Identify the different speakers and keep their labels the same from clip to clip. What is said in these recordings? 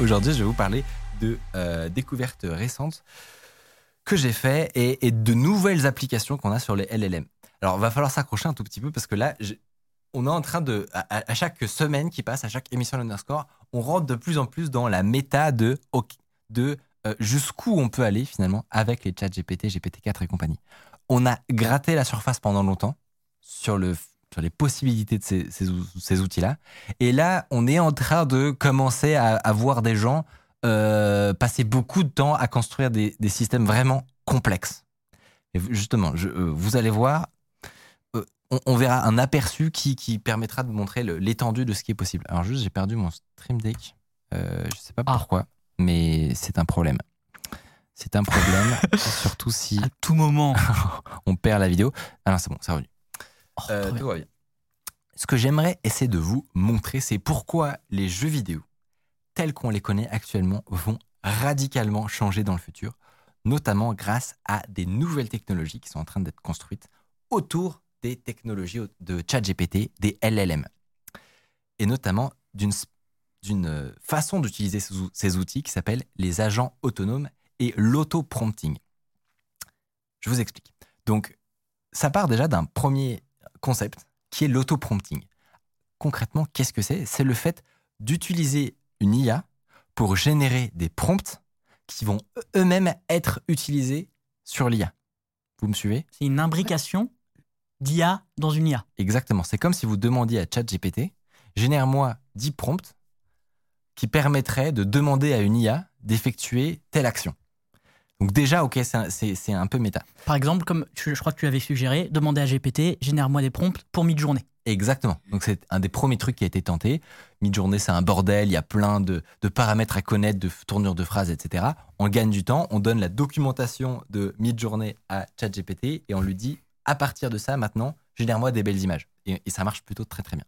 Speaker 1: Aujourd'hui, je vais vous parler de euh, découvertes récentes que j'ai fait et, de nouvelles applications qu'on a sur les LLM. Alors, va falloir s'accrocher un tout petit peu parce que là, on est en train de, à, chaque semaine qui passe, à chaque émission de Underscore, on rentre de plus en plus dans la méta de, de euh, jusqu'où on peut aller finalement avec les chats GPT, GPT-4 et compagnie. On a gratté la surface pendant longtemps sur, le, sur les possibilités de ces, ces ou- ces outils-là. Et là, on est en train de commencer à, à voir des gens euh, passer beaucoup de temps à construire des, des systèmes vraiment complexes. Et justement, je- euh, vous allez voir, euh, on, on verra un aperçu qui, qui permettra de montrer l'étendue de ce qui est possible. Alors juste, j'ai perdu mon Stream Deck. Je sais pas
Speaker 2: Ah.
Speaker 1: pourquoi, mais c'est un problème. C'est un problème, surtout si
Speaker 2: À tout moment.
Speaker 1: on perd la vidéo. Ah non, c'est bon, c'est revenu.
Speaker 2: Oh,
Speaker 1: Euh, tout va bien. Ce que j'aimerais essayer de vous montrer, c'est pourquoi les jeux vidéo, tels qu'on les connaît actuellement, vont radicalement changer dans le futur, notamment grâce à des nouvelles technologies qui sont en train d'être construites autour des technologies de ChatGPT, des LLM, et notamment d'une euh, façon d'utiliser ces outils qui s'appelle les agents autonomes et l'auto-prompting. Je vous explique. Donc, ça part déjà d'un premier concept qui est l'auto-prompting. Concrètement, qu'est-ce que c'est? C'est le fait d'utiliser une IA pour générer des prompts qui vont eux-mêmes être utilisés sur l'IA. Vous me suivez?
Speaker 2: C'est une imbrication d'IA dans une IA.
Speaker 1: Exactement. C'est comme si vous demandiez à ChatGPT, génère-moi 10 prompts qui permettraient de demander à une IA d'effectuer telle action. Donc déjà, ok, c'est un, peu méta.
Speaker 2: Par exemple, comme tu- je crois que tu avais suggéré, demander à GPT, génère-moi des prompts pour mid-journée.
Speaker 1: Exactement. Donc c'est un des premiers trucs qui a été tenté. Mid-journée, c'est un bordel, il y a plein de, de paramètres à connaître, de tournures de phrases, etc. On gagne du temps, on donne la documentation de mid-journée à ChatGPT et on lui dit, à partir de ça, maintenant, génère-moi des belles images. Et, et ça marche plutôt très très bien.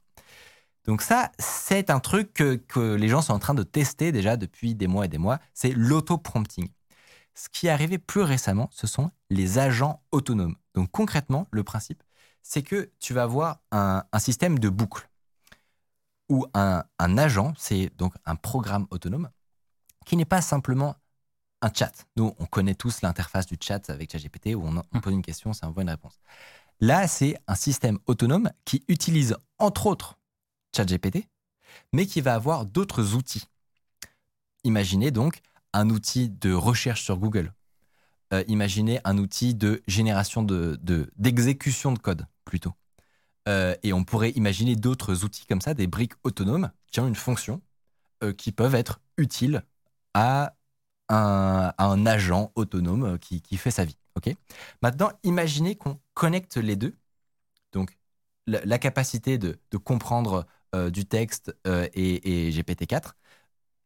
Speaker 1: Donc ça, c'est un truc que, que les gens sont en train de tester déjà depuis des mois et des mois, c'est l'auto-prompting. Ce qui est arrivé plus récemment, ce sont les agents autonomes. Donc concrètement, le principe, c'est que tu vas avoir un, un système de boucle où un, un agent, c'est donc un programme autonome, qui n'est pas simplement un chat. Nous, on connaît tous l'interface du chat avec ChatGPT où on, on pose une question, ça envoie une réponse. Là, c'est un système autonome qui utilise entre autres ChatGPT, mais qui va avoir d'autres outils. Imaginez donc un outil de recherche sur Google. Euh, imaginez un outil de génération de, de- d'exécution de code plutôt. Euh, et on pourrait imaginer d'autres outils comme ça, des briques autonomes qui ont une fonction, euh, qui peuvent être utiles à un, agent autonome qui, qui fait sa vie. ok? Maintenant, imaginez qu'on connecte les deux. Donc, la, capacité de, de comprendre du texte et GPT-4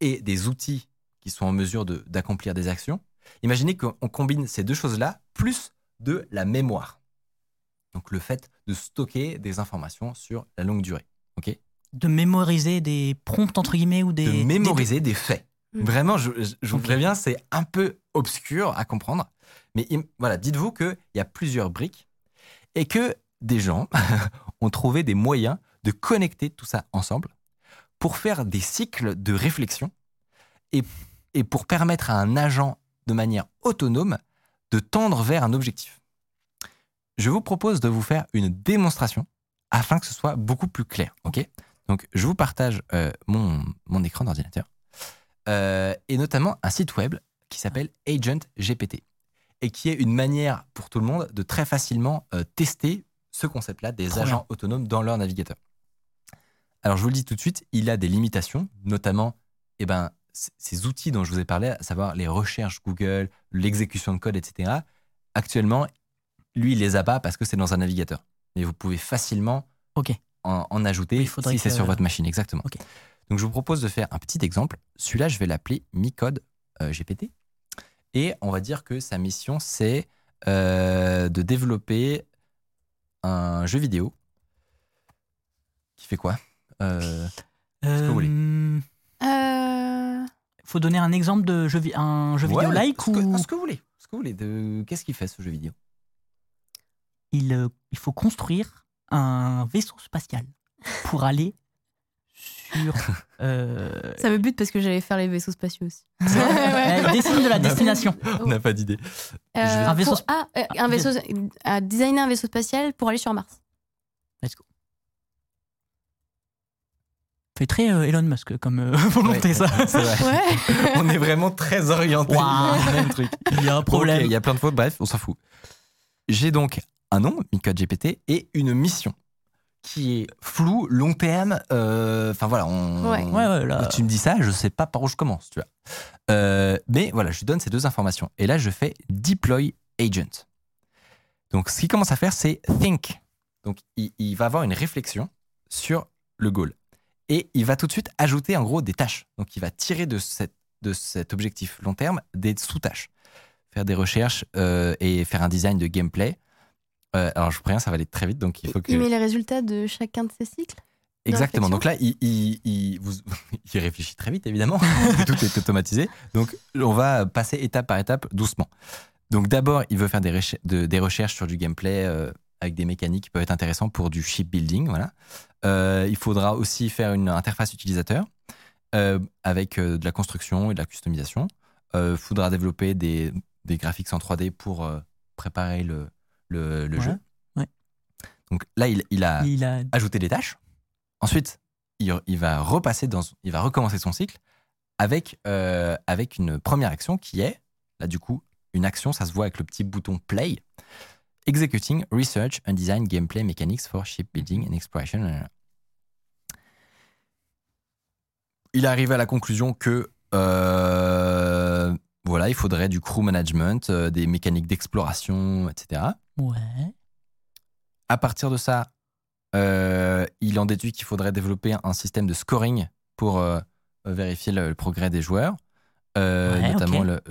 Speaker 1: et des outils qui sont en mesure de- d'accomplir des actions. Imaginez qu'on on combine ces deux choses-là plus de la mémoire. Donc le fait de stocker des informations sur la longue durée. ok?
Speaker 2: De mémoriser des prompts, entre guillemets, ou des.
Speaker 1: de mémoriser des faits.
Speaker 2: Mm.
Speaker 1: Vraiment, je, je- je vous préviens, c'est un peu obscur à comprendre. Mais voilà, dites-vous qu'il y a plusieurs briques et que des gens ont trouvé des moyens de connecter tout ça ensemble pour faire des cycles de réflexion et, et pour permettre à un agent de manière autonome de tendre vers un objectif. Je vous propose de vous faire une démonstration afin que ce soit beaucoup plus clair. ok? Donc, je vous partage euh, mon, mon écran d'ordinateur euh, et notamment un site web qui s'appelle Agent GPT et qui est une manière pour tout le monde de très facilement euh, tester ce concept-là des
Speaker 2: Trop
Speaker 1: agents
Speaker 2: bien.
Speaker 1: autonomes dans leur navigateur. Alors, je vous le dis tout de suite, il a des limitations, notamment eh ben, ces outils dont je vous ai parlé, à savoir les recherches Google, l'exécution de code, etc. Actuellement, lui, il les a pas parce que c'est dans un navigateur. Mais vous pouvez facilement
Speaker 2: Ok.
Speaker 1: en, en ajouter
Speaker 2: Oui,
Speaker 1: si c'est sur votre machine, exactement. Donc je vous propose de faire un petit exemple. Celui-là, je vais l'appeler Micode euh, GPT. Et on va dire que sa mission, c'est euh, de développer un jeu vidéo qui fait quoi? Euh, que vous voulez?
Speaker 2: Faut donner un exemple de jeu, un jeu vidéo
Speaker 1: ouais,
Speaker 2: like
Speaker 1: ce que,
Speaker 2: ou
Speaker 1: ce que vous voulez. Ce que vous voulez. De... Qu'est-ce qu'il fait ce jeu vidéo?
Speaker 2: Il, euh, il faut construire un vaisseau spatial pour aller sur. euh,
Speaker 3: ça me bute parce que j'allais faire les vaisseaux spatiaux aussi.
Speaker 2: euh, dessine de la destination.
Speaker 1: On n'a pas d'idée.
Speaker 3: Euh,
Speaker 2: Un vaisseau
Speaker 3: pour- ah, euh, un vaisseau, à designer un vaisseau spatial pour aller sur Mars.
Speaker 2: Let's go. Fait très euh, Elon Musk comme euh, volonté,
Speaker 1: Ouais,
Speaker 2: ça.
Speaker 1: C'est vrai.
Speaker 3: Ouais.
Speaker 1: on est vraiment très orienté même truc.
Speaker 2: Il y a un problème.
Speaker 1: Il y a plein de fautes, bref, on s'en fout. J'ai donc un nom, Micode GPT, et une mission qui est floue, long terme. euh, Enfin voilà, on,
Speaker 3: Ouais.
Speaker 2: Ouais, ouais, là.
Speaker 1: tu me dis ça, je sais pas par où je commence, tu vois. Euh, mais voilà, je lui donne ces deux informations. Et là, je fais deploy agent. Donc, ce qu'il commence à faire, c'est think. Donc, il, il va avoir une réflexion sur le goal. Et il va tout de suite ajouter, en gros, des tâches. Donc, il va tirer de, cette, de cet objectif long terme des sous-tâches. Faire des recherches euh, et faire un design de gameplay. Euh, alors, je vous préviens, ça va aller très vite, donc il faut que...
Speaker 3: Il met les résultats de chacun de ses cycles.
Speaker 1: Exactement. Donc là, il, il, il, vous- il réfléchit très vite, évidemment. Tout est automatisé. Donc, on va passer étape par étape, doucement. Donc, d'abord, il veut faire des, recher- de- des recherches sur du gameplay euh, avec des mécaniques qui peuvent être intéressantes pour du shipbuilding. Voilà. Euh, il faudra aussi faire une interface utilisateur euh, avec euh, de la construction et de la customisation. Il faudra développer des, des graphiques en 3D pour préparer le, le, le
Speaker 2: Ouais,
Speaker 1: jeu.
Speaker 2: ouais.
Speaker 1: Donc là, il, il a
Speaker 2: Il a.
Speaker 1: ajouter des tâches. Ensuite, il, il va repasser dans, il va recommencer son cycle avec euh, avec une première action qui est là du coup une action, ça se voit avec le petit bouton play. Executing research and design gameplay mechanics for shipbuilding and exploration. Il arrive à la conclusion que euh, voilà, il faudrait du crew management, euh, des mécaniques d'exploration, etc.
Speaker 2: Ouais.
Speaker 1: À partir de ça, euh, il en déduit qu'il faudrait développer un système de scoring pour vérifier le, le progrès des joueurs,
Speaker 2: Ouais,
Speaker 1: notamment le-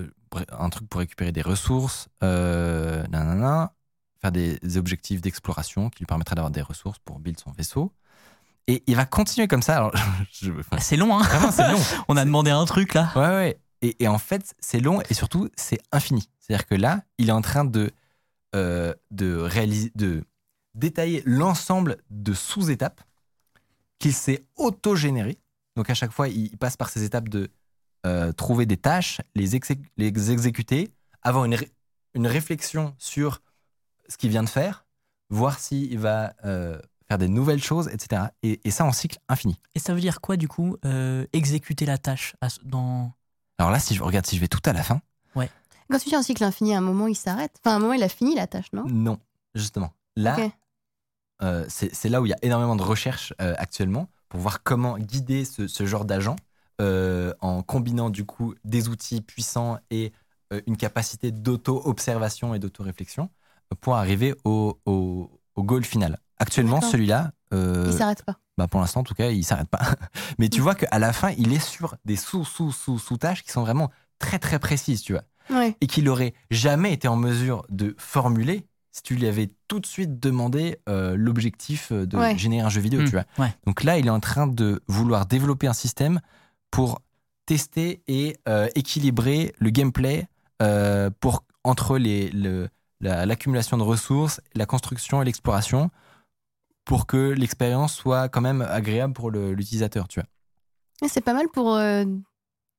Speaker 1: un truc pour récupérer des ressources, nanana, faire des, objectifs d'exploration qui lui permettraient d'avoir des ressources pour build son vaisseau. Et il va continuer comme ça. Alors, je- enfin,
Speaker 2: C'est long, hein.
Speaker 1: vraiment, c'est long.
Speaker 2: On a demandé un truc là.
Speaker 1: Ouais, ouais. Et, et en fait, c'est long et surtout, c'est infini. C'est-à-dire que là, il est en train de, euh, de, réaliser, de détailler l'ensemble de sous-étapes qu'il s'est auto-généré. Donc à chaque fois, il il passe par ces étapes de euh, trouver des tâches, les, exé- les exécuter, avoir une, ré- une réflexion sur ce qu'il vient de faire, voir s'il va euh, faire des nouvelles choses, etc. Et, et ça en cycle infini.
Speaker 2: Et ça veut dire quoi du coup euh, Exécuter la tâche à dans.
Speaker 1: Alors là, si je regarde, si je vais tout à la fin,
Speaker 3: Quand tu dis un cycle infini, à un moment il s'arrête? Enfin, à un moment il a fini la tâche, non?
Speaker 1: Non, justement. Là, euh, c'est là où il y a énormément de recherches euh, actuellement pour voir comment guider ce, ce genre d'agent euh, en combinant du coup des outils puissants et une capacité d'auto-observation et d'auto-réflexion pour arriver au, au, au goal final. Actuellement, celui-là, euh,
Speaker 3: Il s'arrête pas.
Speaker 1: bah pour l'instant en tout cas, il s'arrête pas. Mais tu vois qu'à la fin, il est sur des sous-sous-sous-sous-tâches qui sont vraiment très très précises, tu vois
Speaker 3: Ouais.
Speaker 1: et qu'il aurait jamais été en mesure de formuler si tu lui avais tout de suite demandé euh, l'objectif de
Speaker 3: Ouais.
Speaker 1: générer un jeu vidéo,
Speaker 2: Hmm,
Speaker 1: tu vois.
Speaker 2: ouais.
Speaker 1: Donc là, il est en train de vouloir développer un système pour tester et euh, équilibrer le gameplay euh, pour entre les le- la- l'accumulation de ressources, la construction et l'exploration pour que l'expérience soit quand même agréable pour l'utilisateur, tu vois.
Speaker 3: C'est pas mal pour euh,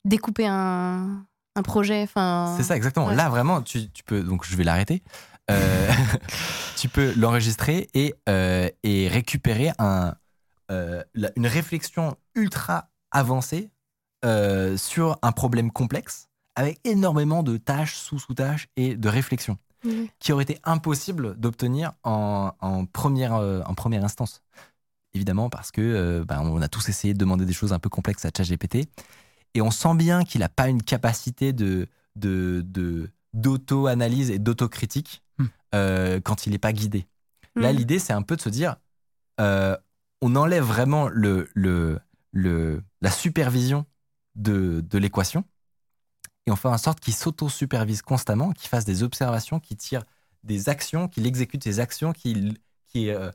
Speaker 3: découper un, un projet. Enfin.
Speaker 1: C'est ça, exactement.
Speaker 3: ouais.
Speaker 1: Là, vraiment, tu, tu peux. Donc, je vais l'arrêter. Euh, tu peux l'enregistrer et, euh, et récupérer un, la- une réflexion ultra avancée sur un problème complexe avec énormément de tâches, sous-sous-tâches et de réflexions Qui aurait été impossible d'obtenir en, en première, euh, en première instance. Évidemment, parce que euh, ben, on a tous essayé de demander des choses un peu complexes à ChatGPT, et on sent bien qu'il n'a pas une capacité de, de, de- d'auto-analyse et d'autocritique
Speaker 2: Hmm.
Speaker 1: euh, quand il n'est pas guidé. Là,
Speaker 3: Mhm.
Speaker 1: l'idée, c'est un peu de se dire, euh, on enlève vraiment le, le, le, la supervision de, de l'équation et on fait en sorte qu'il s'auto-supervise constamment, qu'il fasse des observations, qu'il tire des actions, qu'il exécute ses actions, qu'il qui, euh,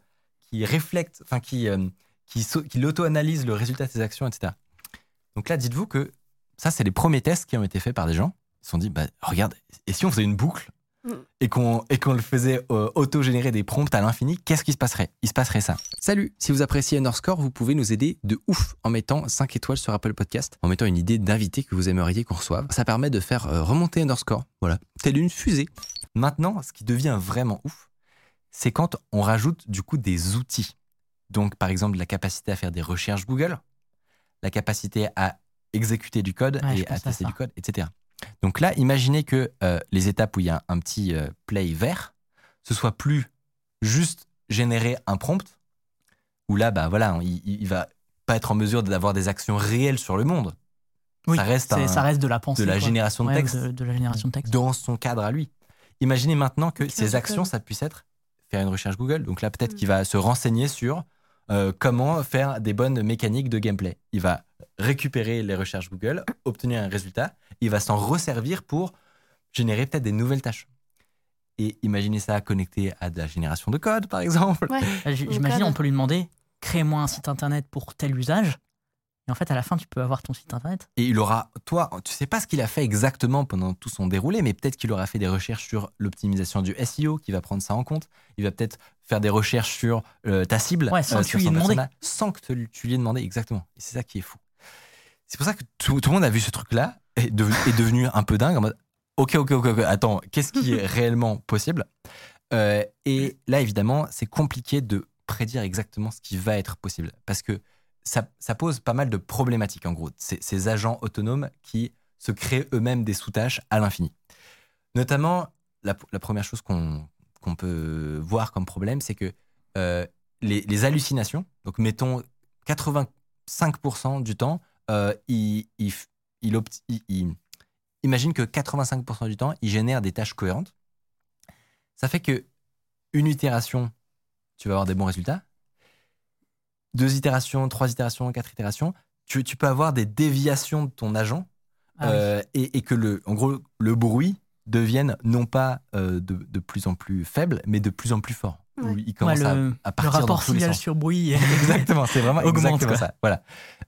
Speaker 1: réflecte, euh, qu'il auto-analyse le résultat de ses actions, etc. Donc là, dites-vous que ça, c'est les premiers tests qui ont été faits par des gens. Ils se sont dit, bah, regarde, et si on faisait une boucle. Et qu'on et qu'on le faisait euh, auto-générer des prompts à l'infini, qu'est-ce qui se passerait? Il se passerait ça. Salut, si vous appréciez Underscore, vous pouvez nous aider de ouf en mettant 5 étoiles sur Apple Podcast, en mettant une idée d'invité que vous aimeriez qu'on reçoive. Ça permet de faire euh, remonter Underscore, voilà, telle une fusée. Maintenant, ce qui devient vraiment ouf, c'est quand on rajoute du coup des outils. Donc, par exemple, la capacité à faire des recherches Google, la capacité à exécuter du code
Speaker 2: Ouais,
Speaker 1: et à tester du code, etc. Donc là, imaginez que euh, les étapes où il y a un petit euh, play vert, ce soit plus juste générer un prompt, où là, bah voilà, il, il va pas être en mesure d'avoir des actions réelles sur le monde.
Speaker 2: Oui,
Speaker 1: ça reste, un-
Speaker 2: ça reste de la pensée.
Speaker 1: de la
Speaker 2: quoi.
Speaker 1: génération de texte
Speaker 2: De, de la génération de texte.
Speaker 1: dans son cadre à lui. Imaginez maintenant que ces actions, ça puisse être faire une recherche Google. Donc là, peut-être
Speaker 3: Mm.
Speaker 1: qu'il va se renseigner sur euh, comment faire des bonnes mécaniques de gameplay. Il va récupérer les recherches Google, obtenir un résultat, il va s'en resservir pour générer peut-être des nouvelles tâches. Et imaginez ça connecté à de la génération de code, par exemple.
Speaker 3: Ouais.
Speaker 2: Euh, J'imagine, on peut lui demander crée-moi un site internet pour tel usage. Et en fait, à la fin, tu peux avoir ton site internet.
Speaker 1: Et il aura, toi, tu sais pas ce qu'il a fait exactement pendant tout son déroulé, mais peut-être qu'il aura fait des recherches sur l'optimisation du SEO, qui va prendre ça en compte. Il va peut-être faire des recherches sur euh, ta cible,
Speaker 2: Ouais, sans que
Speaker 1: sur
Speaker 2: tu lui
Speaker 1: son
Speaker 2: aies demandé.
Speaker 1: persona, sans que te- tu lui aies demandé exactement. Et c'est ça qui est fou. C'est pour ça que tout, tout le monde a vu ce truc-là et est devenu un peu dingue en mode, ok, ok, ok, ok, attends, qu'est-ce qui est réellement possible? Euh, Et là, évidemment, c'est compliqué de prédire exactement ce qui va être possible, parce que ça, pose pas mal de problématiques, en gros. Ces, ces agents autonomes qui se créent eux-mêmes des sous-tâches à l'infini. Notamment, la, première chose qu'on peut voir comme problème, c'est que euh, les, hallucinations, donc mettons 85% du temps, euh, il- imagine que 85% du temps, il génère des tâches cohérentes. Ça fait que une itération, tu vas avoir des bons résultats. Deux itérations, trois itérations, quatre itérations, tu, tu peux avoir des déviations de ton agent
Speaker 2: Ah oui.
Speaker 1: euh, et, et que le, en gros, le bruit devienne non pas euh, de, de plus en plus faible, mais de plus en plus fort.
Speaker 3: Ouais.
Speaker 1: Où il
Speaker 2: Ouais,
Speaker 1: commence à-
Speaker 2: le,
Speaker 1: à,
Speaker 2: le
Speaker 1: partir dans
Speaker 2: rapport
Speaker 1: tous les
Speaker 2: signal
Speaker 1: sens.
Speaker 2: sur bruit.
Speaker 1: Exactement, c'est vraiment
Speaker 2: Augmente,
Speaker 1: exactement
Speaker 2: quoi.
Speaker 1: ça. Voilà.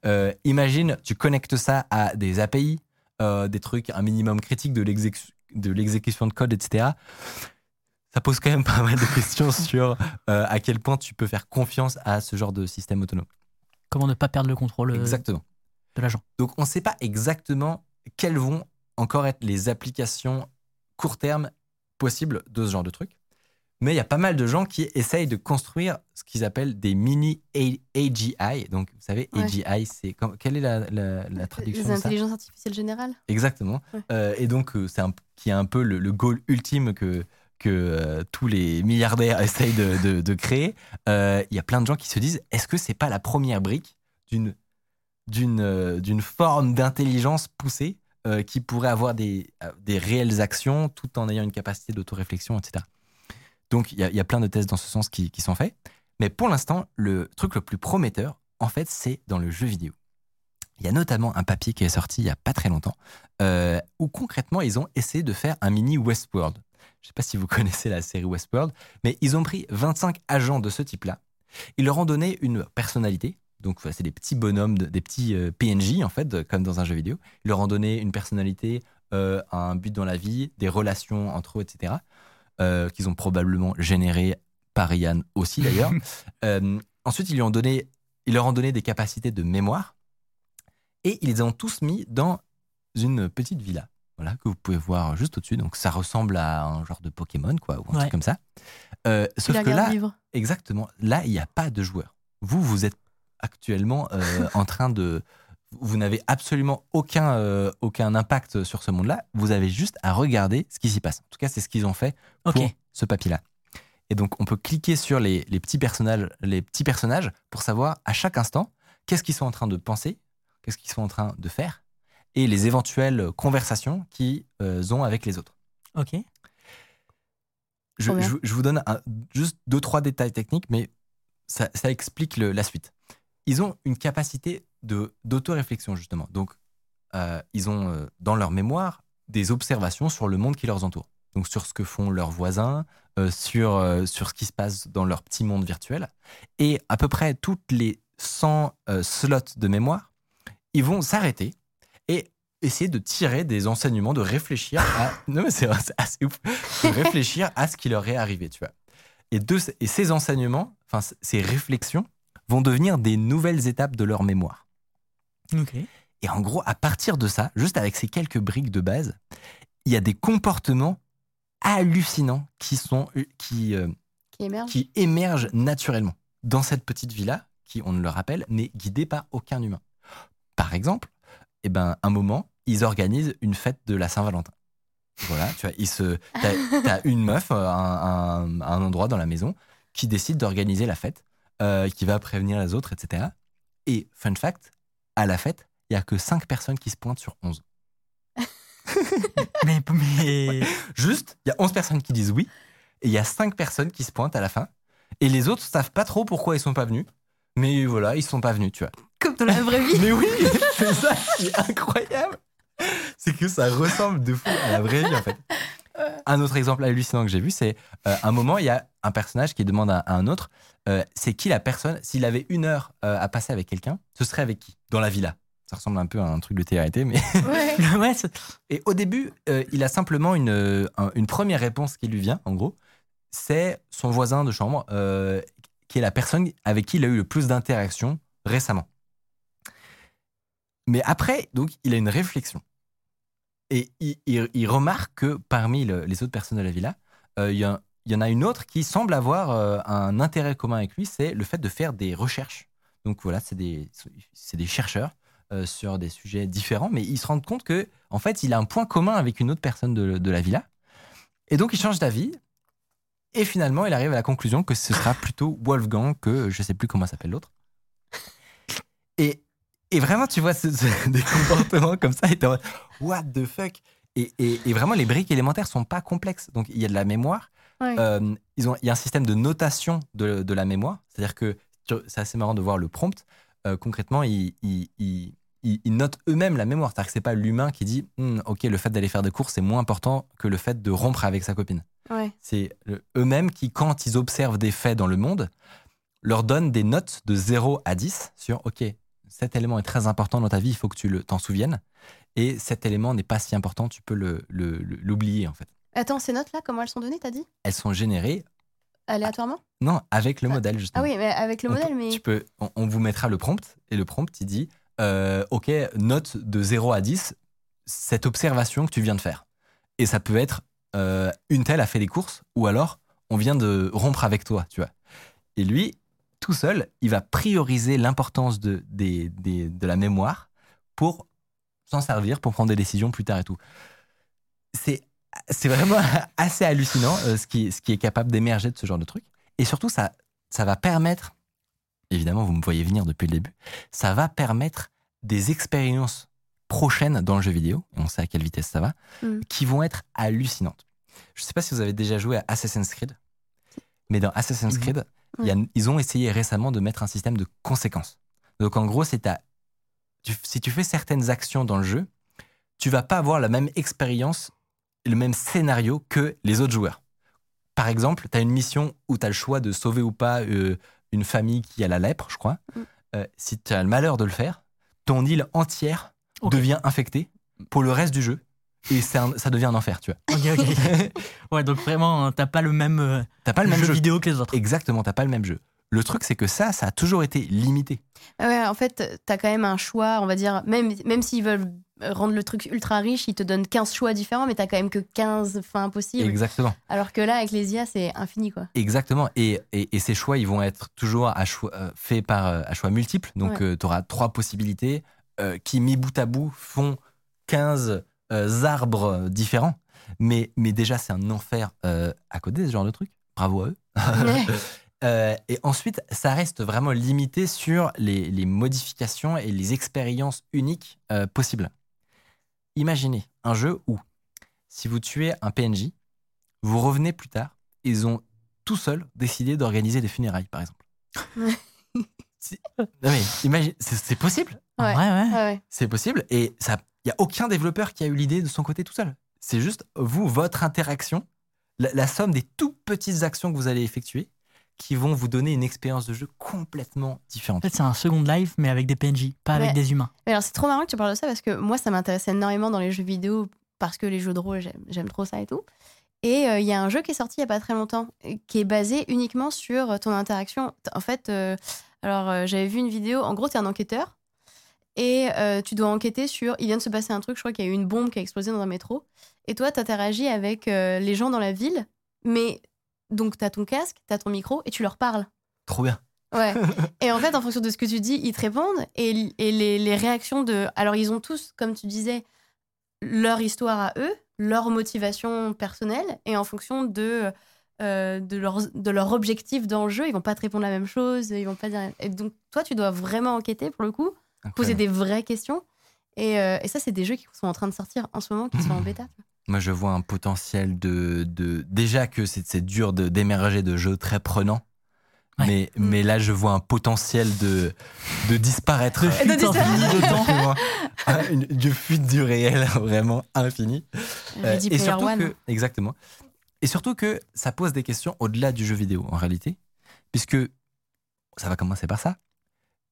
Speaker 1: Euh, imagine, tu connectes ça à des API, des trucs, un minimum critique de l'exécution de code, etc. Ça pose quand même pas mal de questions sur euh, à quel point tu peux faire confiance à ce genre de système autonome.
Speaker 2: Comment ne pas perdre le contrôle euh,
Speaker 1: Exactement.
Speaker 2: de l'agent.
Speaker 1: Donc, on ne sait pas exactement quelles vont encore être les applications court terme possibles de ce genre de truc. Mais il y a pas mal de gens qui essayent de construire ce qu'ils appellent des mini A- AGI. Donc, vous savez,
Speaker 3: Ouais.
Speaker 1: AGI, c'est quelle est la, la- la traduction
Speaker 3: Les intelligences artificielles générales
Speaker 1: Exactement.
Speaker 3: Ouais.
Speaker 1: Euh, et donc, c'est un, qui est un peu le, le goal ultime que, que euh, tous les milliardaires essayent de, créer. Euh, Il y a plein de gens qui se disent est-ce que c'est pas la première brique d'une euh, forme d'intelligence poussée qui pourrait avoir des, réelles actions tout en ayant une capacité d'autoréflexion, etc. Donc, il y, a- plein de tests dans ce sens qui, sont faits. Mais pour l'instant, le truc le plus prometteur, en fait, c'est dans le jeu vidéo. Il y a notamment un papier qui est sorti il y a pas très longtemps, où concrètement, ils ont essayé de faire un mini Westworld. Je ne sais pas si vous connaissez la série Westworld, mais ils ont pris 25 agents de ce type-là. Ils leur ont donné une personnalité. Donc, c'est des petits bonhommes, de- des petits euh, PNJ, en fait, comme dans un jeu vidéo. Ils leur ont donné une personnalité, euh, un but dans la vie, des relations entre eux, etc. euh, qu'ils ont probablement généré par Yann aussi, d'ailleurs. Euh, ensuite, ils, lui ont donné, ils leur ont donné des capacités de mémoire et ils les ont tous mis dans une petite villa. Voilà, que vous pouvez voir juste au-dessus. Donc, ça ressemble à un genre de Pokémon, quoi, ou un
Speaker 2: Ouais.
Speaker 1: truc comme ça. Euh, sauf que là,
Speaker 3: vivre.
Speaker 1: Exactement. Là, il n'y a pas de joueur. Vous, vous êtes actuellement euh, en train de. Vous n'avez absolument aucun, euh, aucun impact sur ce monde-là. Vous avez juste à regarder ce qui s'y passe. En tout cas, c'est ce qu'ils ont fait pour ce papier-là. Et donc, on peut cliquer sur les, les petits personnages, les petits personnages pour savoir à chaque instant qu'est-ce qu'ils sont en train de penser, qu'est-ce qu'ils sont en train de faire, et les éventuelles conversations qu'ils euh, ont avec les autres.
Speaker 2: Ok.
Speaker 1: Je, vous donne un- juste deux, trois détails techniques, mais ça, ça explique le- la suite. Ils ont une capacité de d'autoréflexion justement. Donc, euh, ils ont euh, dans leur mémoire des observations sur le monde qui leur entoure. Donc, sur ce que font leurs voisins, euh, sur, euh, sur ce qui se passe dans leur petit monde virtuel. Et à peu près toutes les 100 euh, slots de mémoire, ils vont s'arrêter essayer de tirer des enseignements, de réfléchir à. Non, mais c'est assez ouf. De réfléchir à ce qui leur est arrivé, tu vois. Et, de, et ces enseignements, enfin, ces réflexions, vont devenir des nouvelles étapes de leur mémoire.
Speaker 2: Ok.
Speaker 1: Et en gros, à partir de ça, juste avec ces quelques briques de base, il y a des comportements hallucinants qui, sont, qui, euh,
Speaker 3: Qui émerge.
Speaker 1: qui émergent naturellement dans cette petite villa qui, on ne le rappelle, n'est guidée par aucun humain. Par exemple, eh ben, un moment, ils organisent une fête de la Saint-Valentin. Voilà, tu vois, ils se, t'as, t'as une meuf à un, à un endroit dans la maison qui décide d'organiser la fête, euh, qui va prévenir les autres, etc. Et fun fact, à la fête, il y a que 5 personnes qui se pointent sur 11.
Speaker 2: Mais, mais...
Speaker 1: Juste, il y a 11 personnes qui disent oui, et il y a 5 personnes qui se pointent à la fin. Et les autres savent pas trop pourquoi ils sont pas venus. Mais voilà, ils sont pas venus, tu vois.
Speaker 3: Comme dans la vraie vie.
Speaker 1: Mais oui, c'est ça qui est incroyable. C'est que ça ressemble de fou à la vraie vie, en fait. Un autre exemple hallucinant que j'ai vu, c'est euh, un moment, il y a un personnage qui demande à, à un autre euh, c'est qui la personne, s'il avait une heure euh, à passer avec quelqu'un, ce serait avec qui? Dans la villa. Ça ressemble un peu à un truc de TRT, mais.
Speaker 3: Ouais.
Speaker 2: ouais,
Speaker 1: Et au début, euh, il a simplement une, un- une première réponse qui lui vient, en gros. C'est son voisin de chambre, qui est la personne avec qui il a eu le plus d'interactions récemment. Mais après, donc, il a une réflexion. Et il, remarque que parmi le- les autres personnes de la villa, euh, il y, en a une autre qui semble avoir euh, un intérêt commun avec lui, c'est le fait de faire des recherches. Donc voilà, c'est des, chercheurs euh, sur des sujets différents, mais ils se rendent compte que, en fait, il a un point commun avec une autre personne de, la villa. Et donc, il change d'avis. Et finalement, il arrive à la conclusion que ce sera plutôt Wolfgang que je sais plus comment s'appelle l'autre. Et, et vraiment, tu vois ce- ce- des comportements comme ça, et t'es en mode, what the fuck? Et, et- et vraiment, les briques élémentaires sont pas complexes. Donc, il y a de la mémoire.
Speaker 3: Ouais.
Speaker 1: Euh, ils ont, il y a un système de notation de, de la mémoire. C'est-à-dire que c'est assez marrant de voir le prompt. Euh, concrètement, ils, ils- ils- ils- ils notent eux-mêmes la mémoire. C'est-à-dire que c'est pas l'humain qui dit Hmm, Ok, le fait d'aller faire des courses, c'est moins important que le fait de rompre avec sa copine.
Speaker 3: Ouais.
Speaker 1: C'est eux-mêmes qui, quand ils observent des faits dans le monde, leur donnent des notes de 0 à 10 sur OK, cet élément est très important dans ta vie, il faut que tu t'en souviennes. Et cet élément n'est pas si important, tu peux le- le- le- l'oublier en fait.
Speaker 3: Attends, ces notes-là, comment elles sont données, t'as dit?
Speaker 1: Elles sont générées,
Speaker 3: Aléatoirement?
Speaker 1: Non, avec le
Speaker 3: Ah.
Speaker 1: modèle justement.
Speaker 3: Ah oui, mais avec le
Speaker 1: On
Speaker 3: modèle,
Speaker 1: peut-
Speaker 3: mais.
Speaker 1: tu peux, on, on vous mettra le prompt et le prompt il dit euh, ok note de 0 à 10 cette observation que tu viens de faire et ça peut être euh, une telle a fait des courses ou alors on vient de rompre avec toi tu vois et lui tout seul il va prioriser l'importance de, des- des- de la mémoire pour s'en servir pour prendre des décisions plus tard et tout c'est c'est vraiment assez hallucinant euh, ce, qui, ce qui est capable d'émerger de ce genre de truc et surtout ça ça va permettre évidemment, vous me voyez venir depuis le début, ça va permettre des expériences prochaines dans le jeu vidéo, on sait à quelle vitesse ça va,
Speaker 3: Mm.
Speaker 1: qui vont être hallucinantes. Je ne sais pas si vous avez déjà joué à Assassin's Creed, mais dans Assassin's
Speaker 2: Mhm.
Speaker 1: Creed, a- ils ont essayé récemment de mettre un système de conséquences. Donc en gros, c'est tu- si tu fais certaines actions dans le jeu, tu vas pas avoir la même expérience, le même scénario que les autres joueurs. Par exemple, tu as une mission où tu as le choix de sauver ou pas euh, une famille qui a la lèpre, je crois.
Speaker 3: Mm.
Speaker 1: Euh, si tu as le malheur de le faire, ton île entière devient infectée pour le reste du jeu. Et un- ça devient un enfer, tu vois.
Speaker 2: Ok, ok. ouais, donc vraiment, hein, t'as pas le même, euh,
Speaker 1: T'as pas le même
Speaker 2: jeu
Speaker 1: jeu.
Speaker 2: vidéo que les autres.
Speaker 1: Exactement, t'as pas le même jeu. Le truc, c'est que ça, ça a toujours été limité.
Speaker 3: Ouais, en fait, t'as quand même un choix, on va dire, même, même s'ils veulent rendre le truc ultra riche, ils te donnent 15 choix différents, mais t'as quand même que 15 fins possibles.
Speaker 1: Exactement.
Speaker 3: Alors que là, avec les IA, c'est infini, quoi.
Speaker 1: Exactement. Et, et, et ces choix, ils vont être toujours à choix, euh, faits par euh, à choix multiples. Donc,
Speaker 3: Ouais.
Speaker 1: tu auras trois possibilités euh, qui, mis bout à bout, font 15 euh, arbres différents. Mais, mais déjà, c'est un enfer euh, à coder, ce genre de truc. Bravo à eux.
Speaker 3: Ouais.
Speaker 1: Euh, et ensuite, ça reste vraiment limité sur les, les modifications et les expériences uniques euh, possibles. Imaginez un jeu où, si vous tuez un PNJ, vous revenez plus tard, ils ont tout seuls décidé d'organiser des funérailles, par exemple. C'est- possible.
Speaker 3: Ouais.
Speaker 2: ouais.
Speaker 3: Ouais, ouais.
Speaker 1: C'est possible et ça, il y a aucun développeur qui a eu l'idée de son côté tout seul. C'est juste vous, votre interaction, la, la somme des tout petites actions que vous allez effectuer, qui vont vous donner une expérience de jeu complètement
Speaker 2: En
Speaker 1: différente.
Speaker 2: fait, c'est un second life, mais avec des PNJ, pas avec des humains.
Speaker 3: Mais alors, c'est trop marrant que tu parles de ça parce que moi, ça m'intéresse énormément dans les jeux vidéo parce que les jeux de rôle, j'aime- j'aime trop ça et tout. Et euh, il y a un jeu qui est sorti il y a pas très longtemps euh, qui est basé uniquement sur ton interaction. En fait, euh, alors euh, j'avais vu une vidéo. En gros, tu es un enquêteur et euh, tu dois enquêter sur. Il vient de se passer un truc, je crois qu'il y a eu une bombe qui a explosé dans un métro. Et toi, tu interagis avec euh, les gens dans la ville, mais donc tu as ton casque, tu as ton micro et tu leur parles.
Speaker 1: Trop bien.
Speaker 3: Ouais. Et en fait, en fonction de ce que tu dis, ils te répondent. Et, et les, les réactions de. Alors, ils ont tous, comme tu disais, leur histoire à eux, leur motivation personnelle. Et en fonction de, euh, de, leur, de leur objectif dans le jeu, ils vont pas te répondre la même chose. Ils vont pas dire. Et donc, toi, tu dois vraiment enquêter pour le coup, poser des vraies questions. Et, euh, et ça, c'est des jeux qui sont en train de sortir en ce moment, qui sont en bêta.
Speaker 1: Moi, je vois un potentiel de, de déjà que c'est dur d'émerger de jeux très prenants.
Speaker 2: Ouais.
Speaker 1: Mais,
Speaker 3: Mm.
Speaker 1: mais là, je vois un potentiel de, de disparaître.
Speaker 2: De fuite
Speaker 3: disparaître.
Speaker 2: infinie de temps.
Speaker 1: Une, de fuite du réel vraiment infinie. Euh, et surtout
Speaker 3: One.
Speaker 1: que, exactement. Et surtout que ça pose des questions au-delà du jeu vidéo en réalité, puisque ça va commencer par ça.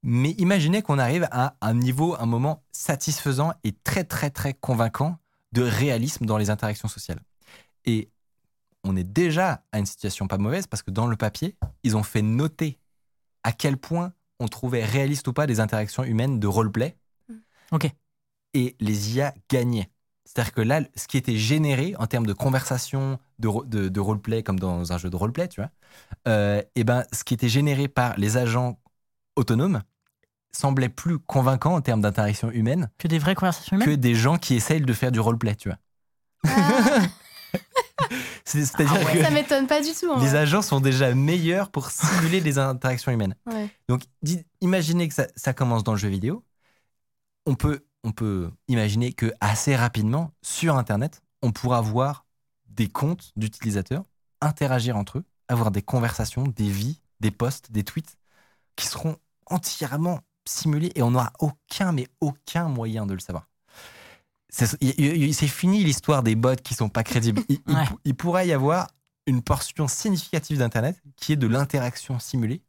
Speaker 1: Mais imaginez qu'on arrive à un niveau, un moment satisfaisant et très très très convaincant de réalisme dans les interactions sociales. Et on est déjà à une situation pas mauvaise parce que dans le papier, ils ont fait noter à quel point on trouvait réaliste ou pas des interactions humaines de roleplay.
Speaker 2: Ok.
Speaker 1: Et les IA gagnaient. C'est-à-dire que là, ce qui était généré en termes de conversation, de, de, de roleplay, comme dans un jeu de roleplay, tu vois, euh, et ben, ce qui était généré par les agents autonomes semblait plus convaincant en termes d'interaction humaine
Speaker 2: Que des vraies conversations humaines
Speaker 1: que des gens qui essayent de faire du roleplay, tu vois.
Speaker 3: Ah,
Speaker 1: C'est- C'est-à-dire
Speaker 3: ouais,
Speaker 1: que
Speaker 3: ça m'étonne pas du tout. en
Speaker 1: les
Speaker 3: vrai.
Speaker 1: agents sont déjà meilleurs pour simuler les interactions humaines.
Speaker 3: Ouais.
Speaker 1: Donc, imaginez que ça, ça commence dans le jeu vidéo. On peut, on peut imaginer que assez rapidement, sur Internet, on pourra voir des comptes d'utilisateurs interagir entre eux, avoir des conversations, des vies, des posts, des tweets qui seront entièrement simulés et on n'aura aucun, mais aucun moyen de le savoir. C'est fini l'histoire des bots qui sont pas crédibles. Il, il-
Speaker 2: Ouais.
Speaker 1: il pourrait y avoir une portion significative d'Internet qui est de l'interaction simulée,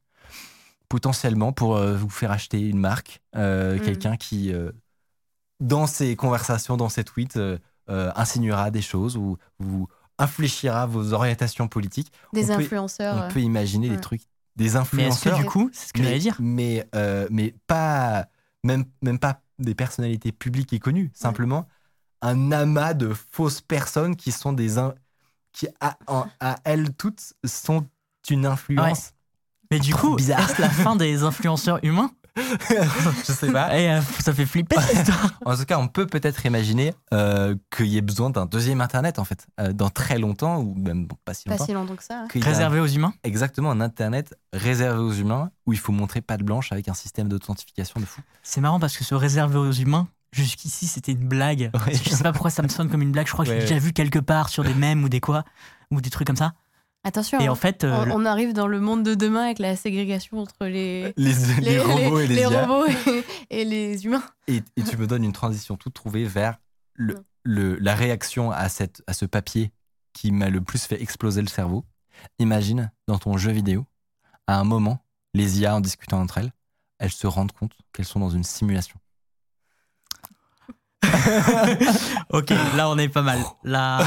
Speaker 1: potentiellement pour euh, vous faire acheter une marque, euh,
Speaker 3: Mm.
Speaker 1: quelqu'un qui, euh, dans ses conversations, dans ses tweets, insinuera des choses ou vous infléchira vos orientations politiques.
Speaker 3: Des
Speaker 1: on peut-
Speaker 3: influenceurs.
Speaker 1: On peut imaginer des trucs, des
Speaker 2: Mais
Speaker 1: influenceurs.
Speaker 2: du coup, c'est ce que
Speaker 1: mais,
Speaker 2: j'allais dire
Speaker 1: mais, euh, mais pas, même, même pas des personnalités publiques et connues, simplement un amas de fausses personnes qui sont des. in- qui, à, en- à elles toutes, sont une influence.
Speaker 2: Mais du coup,
Speaker 1: bizarre.
Speaker 2: est-ce la fin des influenceurs humains?
Speaker 1: Je sais pas.
Speaker 2: Eh, euh, Ça fait flipper cette histoire.
Speaker 1: En tout cas, on peut peut-être imaginer euh, qu'il y ait besoin d'un deuxième Internet, en fait, euh, dans très longtemps, ou même bon, pas si
Speaker 3: Pas
Speaker 1: longtemps.
Speaker 3: si longtemps que ça.
Speaker 1: a
Speaker 2: Réservé aux humains
Speaker 1: Exactement, un Internet réservé aux humains, où il faut montrer patte blanche avec un système d'authentification de fou.
Speaker 2: C'est marrant parce que ce réservé aux humains, jusqu'ici, c'était une blague.
Speaker 1: Ouais.
Speaker 2: Je sais pas pourquoi ça me sonne comme une blague. Je crois que
Speaker 1: Ouais,
Speaker 2: j'ai déjà vu quelque part sur des mèmes ou des quoi, ou des trucs comme ça.
Speaker 3: Attention,
Speaker 2: Et
Speaker 3: hein,
Speaker 2: en fait, euh,
Speaker 3: on, on arrive dans le monde de demain avec la ségrégation entre les,
Speaker 1: Les, les robots et les, IA.
Speaker 3: robots et, et les humains.
Speaker 1: Et, et tu me donnes une transition toute trouvée vers le, le- la réaction à, cette, à ce papier qui m'a le plus fait exploser le cerveau. Imagine, dans ton jeu vidéo, à un moment, les IA, en discutant entre elles, elles se rendent compte qu'elles sont dans une simulation.
Speaker 2: ok, là on est pas mal. Là,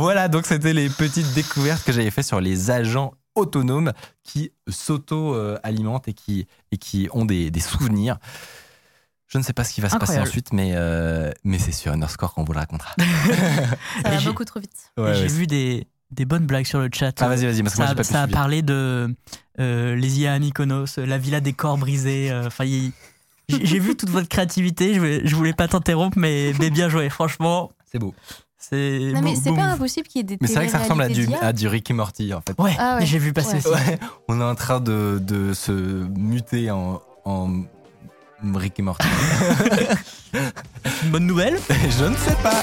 Speaker 1: Voilà, donc c'était les petites découvertes que j'avais fait sur les agents autonomes qui s'auto-alimentent et qui, et qui ont des, des souvenirs. Je ne sais pas ce qui va se passer ensuite, mais, euh, mais c'est sur Underscore qu'on vous le racontera.
Speaker 3: Ça va
Speaker 2: j'ai-
Speaker 3: beaucoup trop vite.
Speaker 1: Ouais,
Speaker 2: j'ai
Speaker 1: ouais,
Speaker 2: vu des, des bonnes blagues sur le chat.
Speaker 1: Ah, vas-y, vas-y, parce que moi,
Speaker 2: ça,
Speaker 1: j'ai pas
Speaker 2: ça a parlé de euh, les IA à Mykonos, la villa des corps brisés. euh, Enfin, j'ai vu toute votre créativité. Je je voulais pas t'interrompre, mais, mais bien joué. Franchement,
Speaker 1: C'est beau.
Speaker 2: C'est.
Speaker 3: Non, mais c'est pas impossible qu'il y ait des
Speaker 1: Mais c'est vrai que ça ressemble à du, à du Rick et Morty, en fait.
Speaker 2: Ouais,
Speaker 3: Ah ouais.
Speaker 2: j'ai vu passer
Speaker 3: Ouais.
Speaker 1: Ouais, on est en train de, de se muter en, en Rick et Morty.
Speaker 2: Une bonne nouvelle.
Speaker 1: Je ne sais pas.